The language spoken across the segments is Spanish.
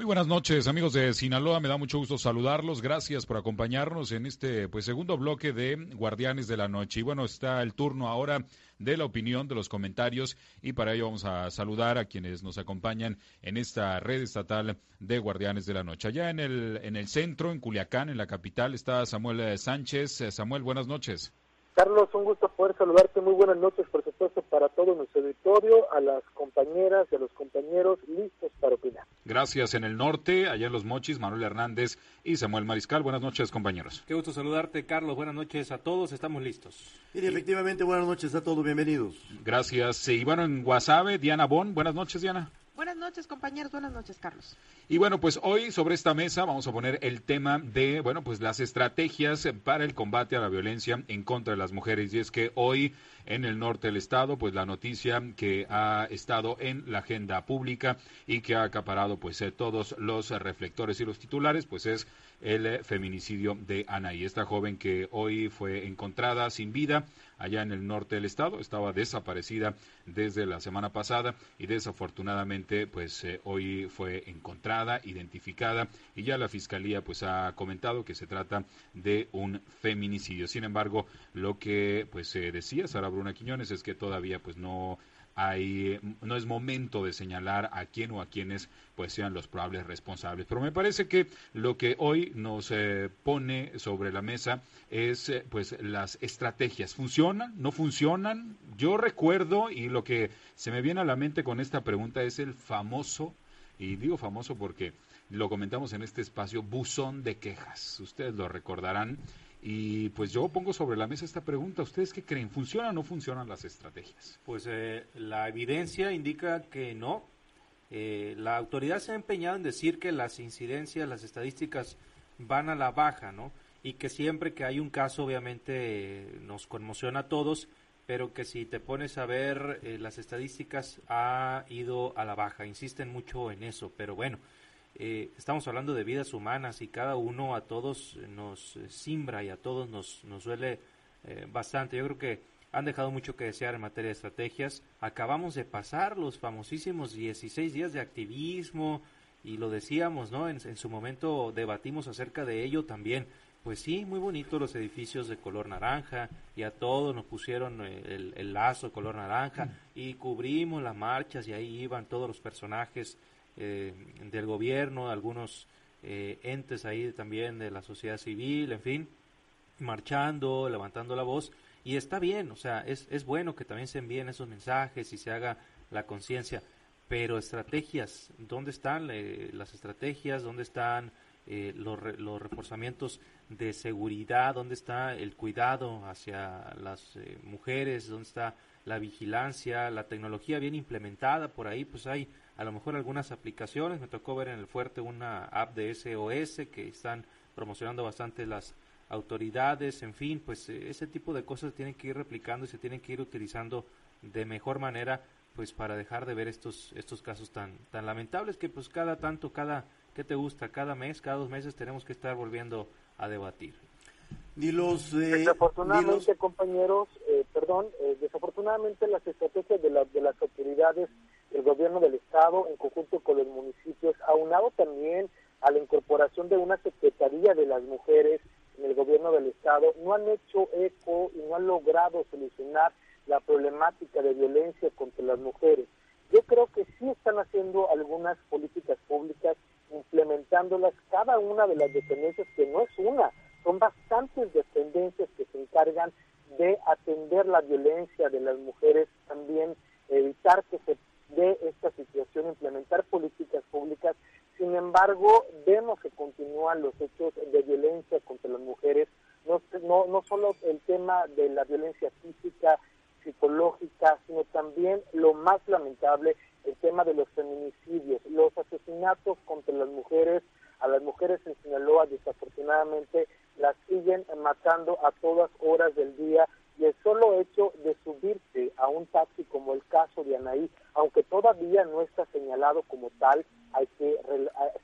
Muy buenas noches, amigos de Sinaloa. Me da mucho gusto saludarlos. Gracias por acompañarnos en este pues segundo bloque de Guardianes de la Noche. Y bueno, está el turno ahora de la opinión, de los comentarios y para ello vamos a saludar a quienes nos acompañan en esta red estatal de Guardianes de la Noche. Allá en el en el centro, en Culiacán, en la capital, está Samuel Sánchez. Samuel, buenas noches. Carlos, un gusto poder saludarte. Muy buenas noches, por supuesto, para todo nuestro auditorio, a las compañeras y a los compañeros listos para opinar. Gracias. En el norte, allá en Los Mochis, Manuel Hernández y Samuel Mariscal. Buenas noches, compañeros. Qué gusto saludarte, Carlos. Buenas noches a todos. Estamos listos. Y efectivamente, buenas noches a todos. Bienvenidos. Gracias. Y bueno, en Guasave, Diana Bon. Buenas noches, Diana. Buenas noches, compañeros. Buenas noches, Carlos. Y bueno, pues hoy sobre esta mesa vamos a poner el tema de, bueno, pues las estrategias para el combate a la violencia en contra de las mujeres. Y es que hoy en el norte del estado, pues la noticia que ha estado en la agenda pública y que ha acaparado pues eh, todos los reflectores y los titulares, pues es el feminicidio de Anaí, esta joven que hoy fue encontrada sin vida allá en el norte del estado, estaba desaparecida desde la semana pasada y desafortunadamente pues eh, hoy fue encontrada, identificada y ya la fiscalía pues ha comentado que se trata de un feminicidio. Sin embargo, lo que pues se decía Sara Bruna Quiñones es que todavía pues no hay, no es momento de señalar a quién o a quiénes pues sean los probables responsables. Pero me parece que lo que hoy nos eh, pone sobre la mesa es eh, pues las estrategias. ¿Funcionan? ¿No funcionan? Yo recuerdo y lo que se me viene a la mente con esta pregunta es el famoso, y digo famoso porque lo comentamos en este espacio, buzón de quejas. Ustedes lo recordarán y pues yo pongo sobre la mesa esta pregunta. ¿Ustedes qué creen? ¿Funcionan o no funcionan las estrategias? Pues eh, la evidencia indica que no. Eh, la autoridad se ha empeñado en decir que las incidencias, las estadísticas van a la baja, ¿no? Y que siempre que hay un caso, obviamente, nos conmociona a todos, pero que si te pones a ver eh, las estadísticas ha ido a la baja. Insisten mucho en eso, pero bueno, eh, estamos hablando de vidas humanas y cada uno a todos nos simbra y a todos nos, nos duele eh, bastante. Yo creo que han dejado mucho que desear en materia de estrategias. Acabamos de pasar los famosísimos 16 días de activismo y lo decíamos, ¿no? En, su momento debatimos acerca de ello también. Pues sí, muy bonitos los edificios de color naranja y a todos nos pusieron eh, el, lazo color naranja y cubrimos las marchas y ahí iban todos los personajes eh, del gobierno, algunos eh, entes ahí también de la sociedad civil, en fin, marchando, levantando la voz. Y está bien, o sea, es, es bueno que también se envíen esos mensajes y se haga la conciencia, pero estrategias, ¿dónde están eh, las estrategias? ¿Dónde están los, los, reforzamientos de seguridad? ¿Dónde está el cuidado hacia las mujeres? ¿Dónde está la vigilancia? La tecnología bien implementada por ahí, pues hay a lo mejor algunas aplicaciones. Me tocó ver en el fuerte una app de SOS que están promocionando bastante las autoridades, en fin, pues eh, ese tipo de cosas tienen que ir replicando y se tienen que ir utilizando de mejor manera pues para dejar de ver estos estos casos tan tan lamentables que pues cada tanto cada qué te gusta cada mes cada dos meses tenemos que estar volviendo a debatir y los eh, desafortunadamente compañeros eh, perdón desafortunadamente las estrategias de, de las autoridades el gobierno del estado en conjunto con los municipios, aunado también a la incorporación de una secretaría de las mujeres en el gobierno del estado, no han hecho eco y no han logrado solucionar la problemática de violencia contra las mujeres. Yo creo que sí están haciendo algunas políticas públicas, implementándolas cada una de las dependencias, que no es una, son bastantes dependencias que se encargan de atender la violencia de las mujeres, también evitar que se de esta situación, implementar políticas públicas. Sin embargo, vemos que continúan los hechos de violencia contra las mujeres, no, no, no solo el tema de la violencia física, psicológica, sino también lo más lamentable, el tema de los feminicidios, los asesinatos contra las mujeres, a las mujeres en Sinaloa desafortunadamente siguen matando a todas horas del día y el solo hecho de subirse a un taxi como el caso de Anaí, aunque todavía no está señalado como tal, hay que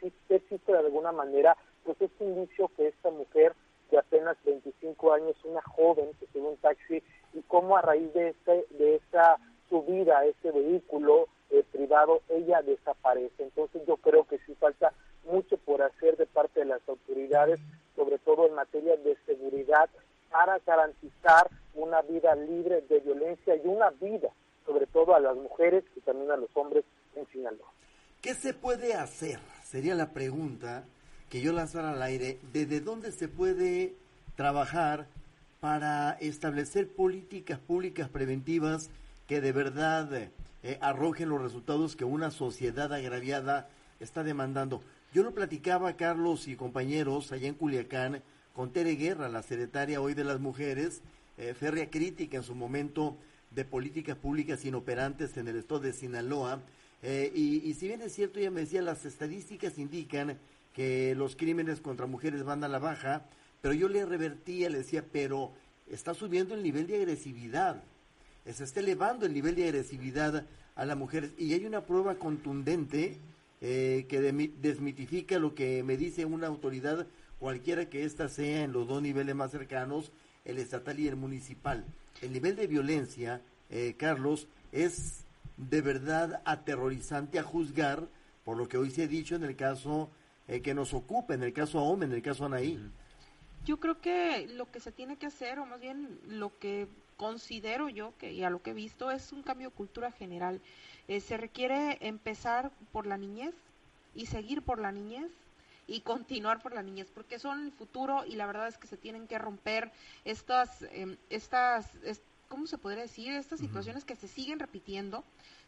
sí existe de alguna manera, pues es un indicio que esta mujer de apenas 25 años, una joven que sube un taxi y cómo a raíz de este, de esa subida a ese vehículo eh, privado ella desaparece. Entonces yo creo que sí falta hacer de parte de las autoridades, sobre todo en materia de seguridad, para garantizar una vida libre de violencia y una vida, sobre todo a las mujeres y también a los hombres en Sinaloa. ¿Qué se puede hacer? Sería la pregunta que yo lanzara al aire. ¿Desde dónde se puede trabajar para establecer políticas públicas preventivas que de verdad eh, arrojen los resultados que una sociedad agraviada está demandando. Yo lo platicaba, Carlos y compañeros, allá en Culiacán, con Tere Guerra, la secretaria hoy de las mujeres, eh, férrea crítica en su momento de políticas públicas inoperantes en el estado de Sinaloa. Eh, y, y, si bien es cierto, ella me decía, las estadísticas indican que los crímenes contra mujeres van a la baja, pero yo le revertía, le decía, pero está subiendo el nivel de agresividad, se está elevando el nivel de agresividad a las mujeres y hay una prueba contundente eh, que desmitifica lo que me dice una autoridad, cualquiera que ésta sea en los dos niveles más cercanos, el estatal y el municipal. El nivel de violencia, eh, Carlos, es de verdad aterrorizante a juzgar por lo que hoy se ha dicho en el caso eh, que nos ocupa, en el caso Aome, en el caso Anaí. Yo creo que lo que se tiene que hacer, o más bien lo que considero yo que y a lo que he visto es un cambio de cultura general. Eh, se requiere empezar por la niñez y seguir por la niñez y continuar por la niñez, porque son el futuro y la verdad es que se tienen que romper estas, em, estas, ¿cómo se podría decir? Estas situaciones que se siguen repitiendo,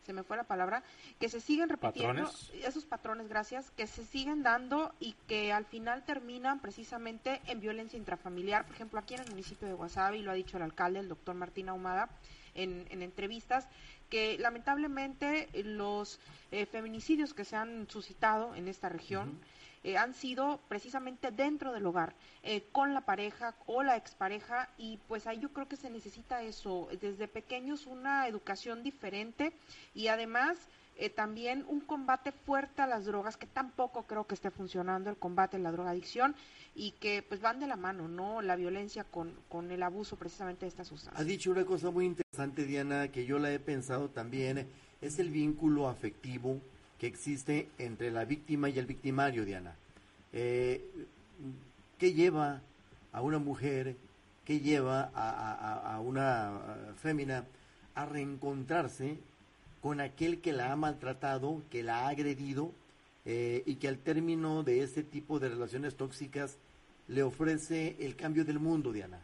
se me fue la palabra, que se siguen repitiendo, esos patrones, gracias, que se siguen dando y que al final terminan precisamente en violencia intrafamiliar. Por ejemplo, aquí en el municipio de Guasave, y lo ha dicho el alcalde, el doctor Martín Ahumada, en, entrevistas, que lamentablemente los eh, feminicidios que se han suscitado en esta región, eh, han sido precisamente dentro del hogar, eh, con la pareja o la expareja, y pues ahí yo creo que se necesita eso, desde pequeños una educación diferente y además eh, también un combate fuerte a las drogas, que tampoco creo que esté funcionando el combate a la drogadicción y que pues van de la mano, ¿no? La violencia con, con el abuso precisamente de estas sustancias. Ha dicho una cosa muy interesante, Diana, que yo la he pensado también, es el vínculo afectivo que existe entre la víctima y el victimario, Diana. Eh, ¿Qué lleva a una mujer, qué lleva a, una fémina a reencontrarse con aquel que la ha maltratado, que la ha agredido eh, y que al término de ese tipo de relaciones tóxicas le ofrece el cambio del mundo, Diana?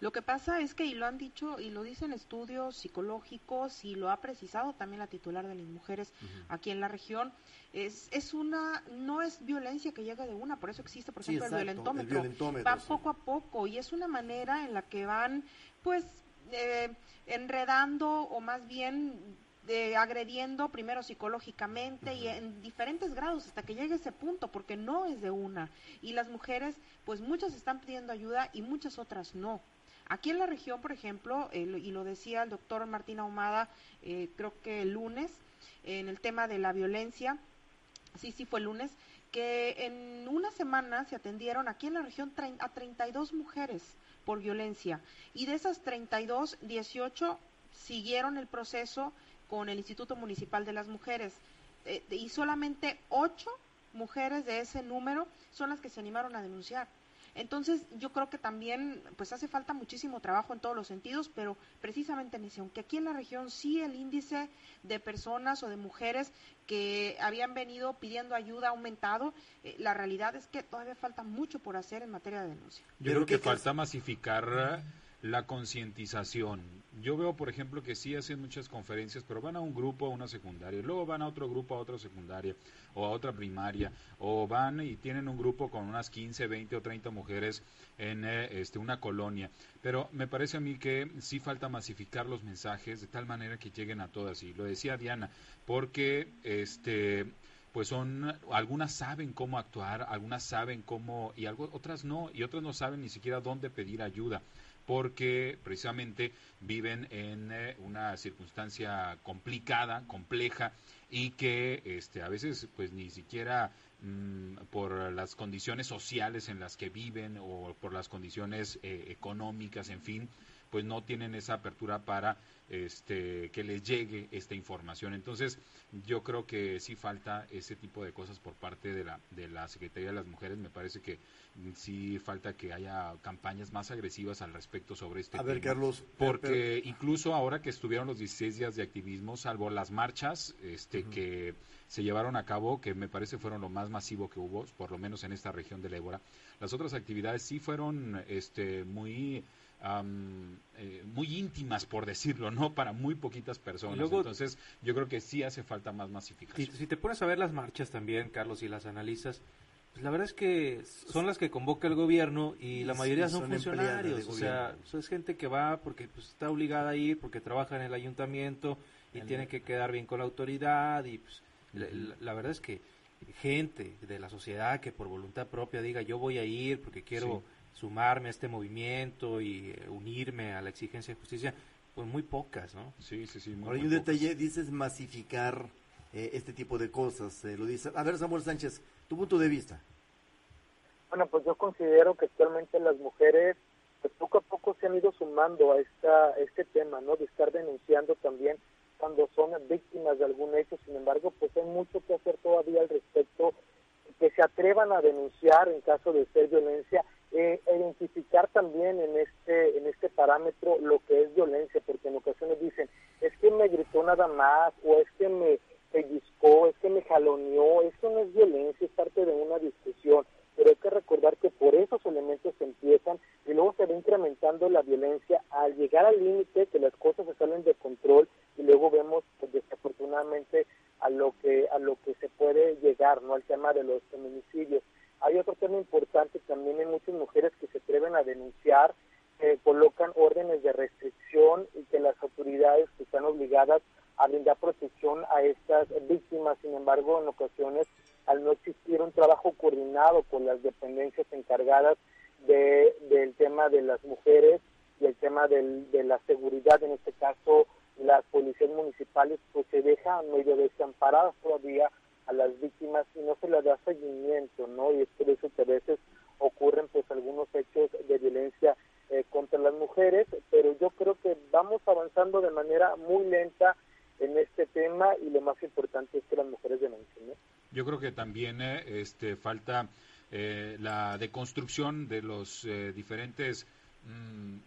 Lo que pasa es que, y lo han dicho, y lo dicen estudios psicológicos, y lo ha precisado también la titular de las mujeres aquí en la región, es, es una, no es violencia que llega de una, por eso existe, por ejemplo, el, violentómetro. Va poco a poco, y es una manera en la que van, pues, eh, enredando, o más bien de agrediendo primero psicológicamente y en diferentes grados hasta que llegue ese punto, porque no es de una. Y las mujeres, pues muchas están pidiendo ayuda y muchas otras no. Aquí en la región, por ejemplo, y lo decía el doctor Martín Ahumada, eh, creo que el lunes, en el tema de la violencia, sí, sí fue el lunes, que en una semana se atendieron aquí en la región a 32 mujeres por violencia y de esas 32, 18 siguieron el proceso con el Instituto Municipal de las Mujeres eh, y solamente 8 mujeres de ese número son las que se animaron a denunciar. Entonces, yo creo que también pues hace falta muchísimo trabajo en todos los sentidos, pero precisamente en ese, aunque aquí en la región sí el índice de personas o de mujeres que habían venido pidiendo ayuda ha aumentado, eh, la realidad es que todavía falta mucho por hacer en materia de denuncia. Yo creo que falta masificar la concientización. Yo veo, por ejemplo, que sí hacen muchas conferencias, pero van a un grupo, a una secundaria, luego van a otro grupo, a otra secundaria, o a otra primaria, o van y tienen un grupo con unas 15, 20 o 30 mujeres en eh, este, una colonia. Pero me parece a mí que sí falta masificar los mensajes de tal manera que lleguen a todas. Y lo decía Diana, porque este pues son algunas saben cómo actuar, algunas saben cómo y algo, otras no y otras no saben ni siquiera dónde pedir ayuda porque precisamente viven en eh, una circunstancia complicada, compleja y que este, a veces pues ni siquiera mm, por las condiciones sociales en las que viven o por las condiciones eh, económicas, en fin, pues no tienen esa apertura para este, que les llegue esta información. Entonces, yo creo que sí falta ese tipo de cosas por parte de la, de la Secretaría de las Mujeres. Me parece que sí falta que haya campañas más agresivas al respecto sobre este A ver, Carlos. Porque incluso ahora que estuvieron los 16 días de activismo, salvo las marchas este, que se llevaron a cabo, que me parece fueron lo más masivo que hubo, por lo menos en esta región del Ébora, las otras actividades sí fueron este, muy eh, muy íntimas, por decirlo, ¿no? Para muy poquitas personas. Entonces, yo creo que sí hace falta más masificación. Si, te pones a ver las marchas también, Carlos, y las analizas, pues la verdad es que son las que convoca el gobierno y la mayoría son, funcionarios. O sea, es gente que va porque pues, está obligada a ir, porque trabaja en el ayuntamiento y tiene que quedar bien con la autoridad. Y pues, la, verdad es que gente de la sociedad que por voluntad propia diga yo voy a ir porque quiero sumarme a este movimiento y eh, unirme a la exigencia de justicia, pues muy pocas, ¿no? Sí, sí, sí. Ahora hay un detalle, dices masificar eh, este tipo de cosas, eh, lo dice. A ver, Samuel Sánchez, tu punto de vista. Bueno, pues yo considero que actualmente las mujeres pues poco a poco se han ido sumando a esta este tema, ¿no? De estar denunciando también cuando son víctimas de algún hecho. Sin embargo, pues hay mucho que hacer todavía al respecto, que se atrevan a denunciar en caso de ser violencia eh, identificar también en este en este parámetro lo que es violencia, porque en ocasiones dicen, es que me gritó nada más, o es que me pellizcó, es que me jaloneó, eso no es violencia, es parte de una discusión, pero hay que recordar que por esos elementos se empiezan y luego se va incrementando la violencia al llegar al límite que las cosas se salen de control y luego vemos pues, desafortunadamente a lo que a lo que se puede llegar, no al tema de los feminicidios. Hay otro tema importante también hay muchas mujeres que se atreven a denunciar, que colocan órdenes de restricción y que las autoridades están obligadas a brindar protección a estas víctimas, sin embargo, en ocasiones, al no existir un trabajo coordinado con las dependencias encargadas de, del tema de las mujeres y el tema del, de la seguridad, en este caso las policías municipales, pues se dejan medio desamparadas todavía a las víctimas y no se les da seguimiento, ¿no? Y es por eso que a veces ocurren pues algunos hechos de violencia eh, contra las mujeres, pero yo creo que vamos avanzando de manera muy lenta en este tema y lo más importante es que las mujeres denuncien. ¿no? Yo creo que también eh, este, falta eh, la deconstrucción de los diferentes mm,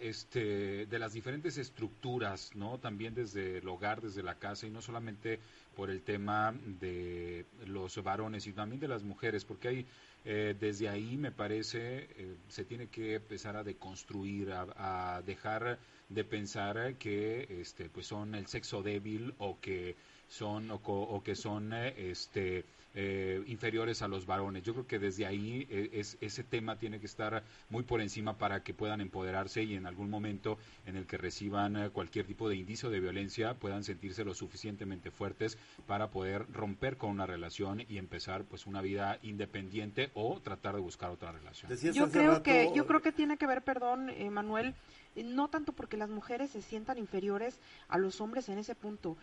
este, de las diferentes estructuras, ¿no? También desde el hogar, desde la casa y no solamente por el tema de los varones, sino también de las mujeres, porque hay eh, desde ahí me parece eh, se tiene que empezar a deconstruir, a, dejar de pensar que este, pues son el sexo débil o que son o, o que son eh, este eh, inferiores a los varones. Yo creo que desde ahí eh, es, ese tema tiene que estar muy por encima para que puedan empoderarse y en algún momento en el que reciban eh, cualquier tipo de indicio de violencia puedan sentirse lo suficientemente fuertes para poder romper con una relación y empezar pues una vida independiente o tratar de buscar otra relación. yo creo que yo creo que tiene que ver, perdón, Manuel, no tanto porque las mujeres se sientan inferiores a los hombres en ese punto,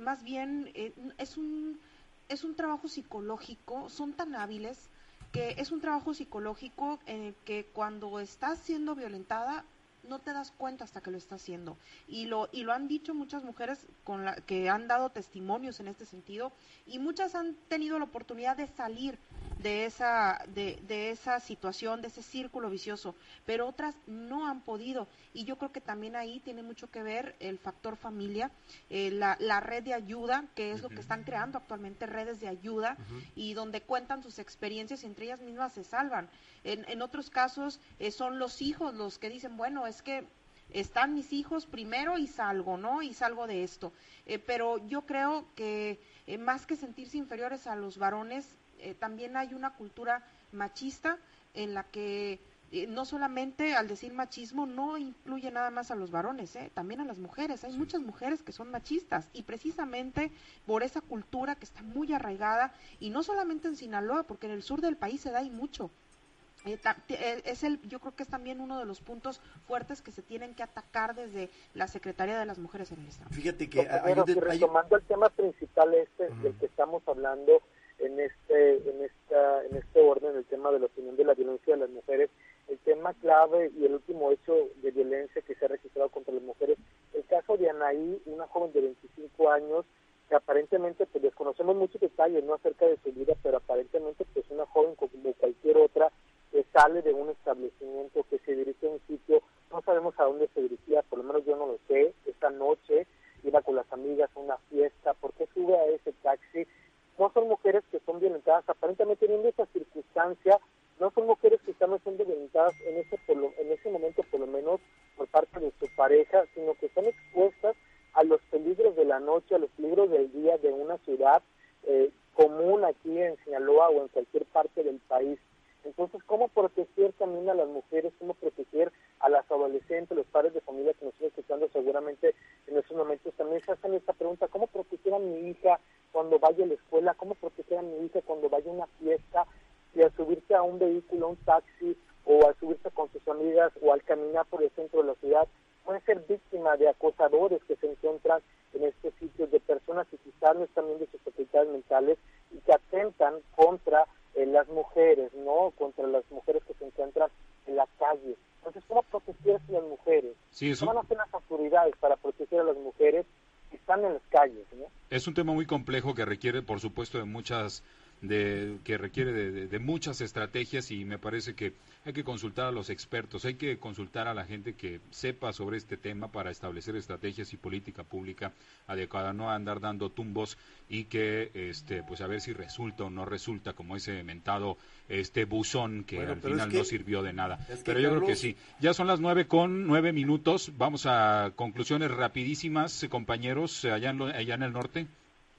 más bien es un es un trabajo psicológico, son tan hábiles que es un trabajo psicológico en el que cuando estás siendo violentada no te das cuenta hasta que lo estás haciendo. Y lo, y lo han dicho muchas mujeres con la, que han dado testimonios en este sentido y muchas han tenido la oportunidad de salir de esa, de, de, esa situación, de ese círculo vicioso, pero otras no han podido. Y yo creo que también ahí tiene mucho que ver el factor familia, eh, la, la, red de ayuda, que es lo que están creando actualmente, redes de ayuda, y donde cuentan sus experiencias y entre ellas mismas se salvan. En, en otros casos eh, son los hijos los que dicen, bueno, es que están mis hijos primero y salgo, ¿no? Y salgo de esto. Eh, pero yo creo que más que sentirse inferiores a los varones, eh, también hay una cultura machista en la que eh, no solamente al decir machismo no incluye nada más a los varones, eh, también a las mujeres. Hay muchas mujeres que son machistas y precisamente por esa cultura que está muy arraigada y no solamente en Sinaloa, porque en el sur del país se da y mucho. Es el, yo creo que es también uno de los puntos fuertes que se tienen que atacar desde la Secretaría de las Mujeres en el Estado. Fíjate que hay, retomando el tema principal este del que estamos hablando, en este en esta en este orden el tema de la opinión de la violencia de las mujeres el tema clave y el último hecho de violencia que se ha registrado contra las mujeres, el caso de Anaí, una joven de 25 años que aparentemente pues desconocemos muchos detalles no acerca de su vida, pero aparentemente pues una joven como cualquier otra sale de un establecimiento que se dirige a un sitio, no sabemos a dónde se dirigía, por lo menos yo no lo sé, esta noche iba con las amigas a una fiesta, ¿por qué sube a ese taxi? No son mujeres que son violentadas, aparentemente teniendo esa circunstancia, no son mujeres que están siendo violentadas en ese, en ese momento por lo menos por parte de su pareja, sino que están expuestas a los peligros de la noche, a los peligros del día de una ciudad eh, común aquí en Sinaloa o en cualquier parte del país. Entonces, ¿cómo proteger también a las mujeres? ¿Cómo proteger a las adolescentes, los padres de familia que nos están escuchando seguramente en estos momentos? También se hacen esta pregunta, ¿cómo proteger a mi hija cuando vaya a la escuela? ¿Cómo proteger a mi hija cuando vaya a una fiesta? Y al subirse a un vehículo, a un taxi, o al subirse con sus amigas, o al caminar por el centro de la ciudad, puede ser víctima de acosadores que se encuentran en estos sitios, de personas que quizás no están de sus facultades mentales y que atentan contra eh, las mujeres, ¿no? Contra las mujeres que se encuentran en la calle. Entonces, ¿cómo proteger a las mujeres? Sí, ¿Cómo van a hacer las autoridades para proteger a las mujeres que están en las calles, ¿no? Es un tema muy complejo que requiere, por supuesto, de muchas de, que requiere de, muchas estrategias y me parece que hay que consultar a los expertos, hay que consultar a la gente que sepa sobre este tema para establecer estrategias y política pública adecuada, no andar dando tumbos y que, este, pues a ver si resulta o no resulta como ese mentado este buzón que al final no sirvió de nada. pero yo creo que sí. Ya son las nueve con nueve minutos. Vamos a conclusiones rapidísimas, compañeros, allá allá en el norte.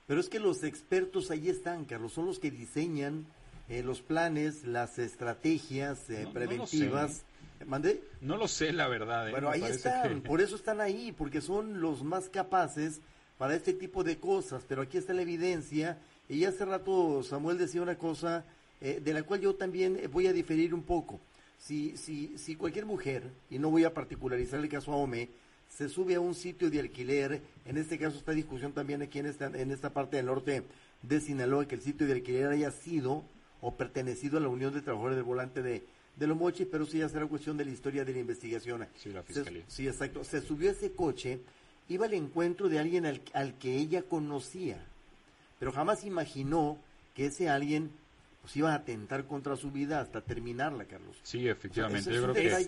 Pero es que los expertos ahí están, Carlos, son los que diseñan eh, los planes, las estrategias eh, preventivas. No No lo sé, la verdad. ¿eh? Bueno, ahí están, por eso están ahí, porque son los más capaces para este tipo de cosas. Pero aquí está la evidencia. Y hace rato Samuel decía una cosa de la cual yo también voy a diferir un poco. Si, si, si cualquier mujer, y no voy a particularizar el caso a Ome, se sube a un sitio de alquiler, en este caso está discusión también aquí en esta, en esta parte del norte de Sinaloa, que el sitio de alquiler haya sido o pertenecido a la Unión de Trabajadores del Volante de, de Los Mochis, pero sí ya será cuestión de la historia de la investigación. Sí, la fiscalía. sí, exacto. Se subió a ese coche, iba al encuentro de alguien al, al que ella conocía, pero jamás imaginó que ese alguien pues iba a atentar contra su vida hasta terminarla, Carlos. Sí, efectivamente.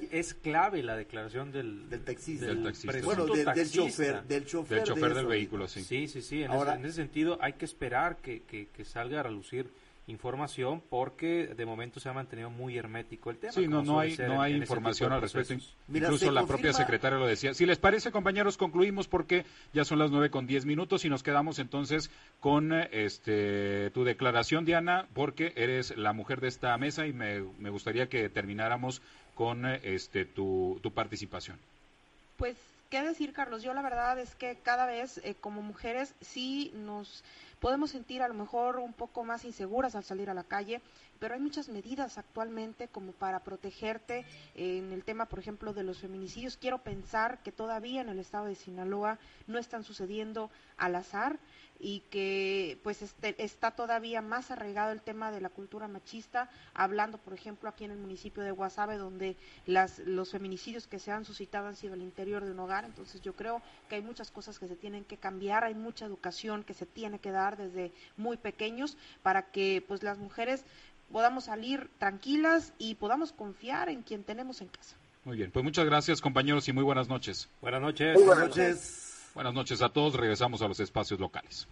es, clave la declaración del, del taxista. Del, taxista. Bueno, del, chofer, del chofer, del, vehículo, sí. Sí, sí, sí. En, Ahora, ese, en ese sentido hay que esperar que, que, que salga a relucir información porque de momento se ha mantenido muy hermético el tema. Sí, no, no hay, no hay información al respecto. Incluso la propia secretaria lo decía. Si les parece, compañeros, concluimos porque ya son las nueve con diez minutos y nos quedamos entonces con este tu declaración, Diana, porque eres la mujer de esta mesa y me, me gustaría que termináramos con este tu, tu participación. Pues qué decir, Carlos. Yo la verdad es que cada vez eh, como mujeres sí nos podemos sentir a lo mejor un poco más inseguras al salir a la calle, pero hay muchas medidas actualmente como para protegerte en el tema, por ejemplo, de los feminicidios. Quiero pensar que todavía en el estado de Sinaloa no están sucediendo al azar y que pues este, está todavía más arraigado el tema de la cultura machista, hablando por ejemplo aquí en el municipio de Guasave donde las, los feminicidios que se han suscitado han sido al interior de un hogar, entonces yo creo que hay muchas cosas que se tienen que cambiar, hay mucha educación que se tiene que dar desde muy pequeños para que pues las mujeres podamos salir tranquilas y podamos confiar en quien tenemos en casa. Muy bien, pues muchas gracias compañeros y muy buenas noches. Buenas noches. buenas noches. Buenas noches a todos. Regresamos a los espacios locales.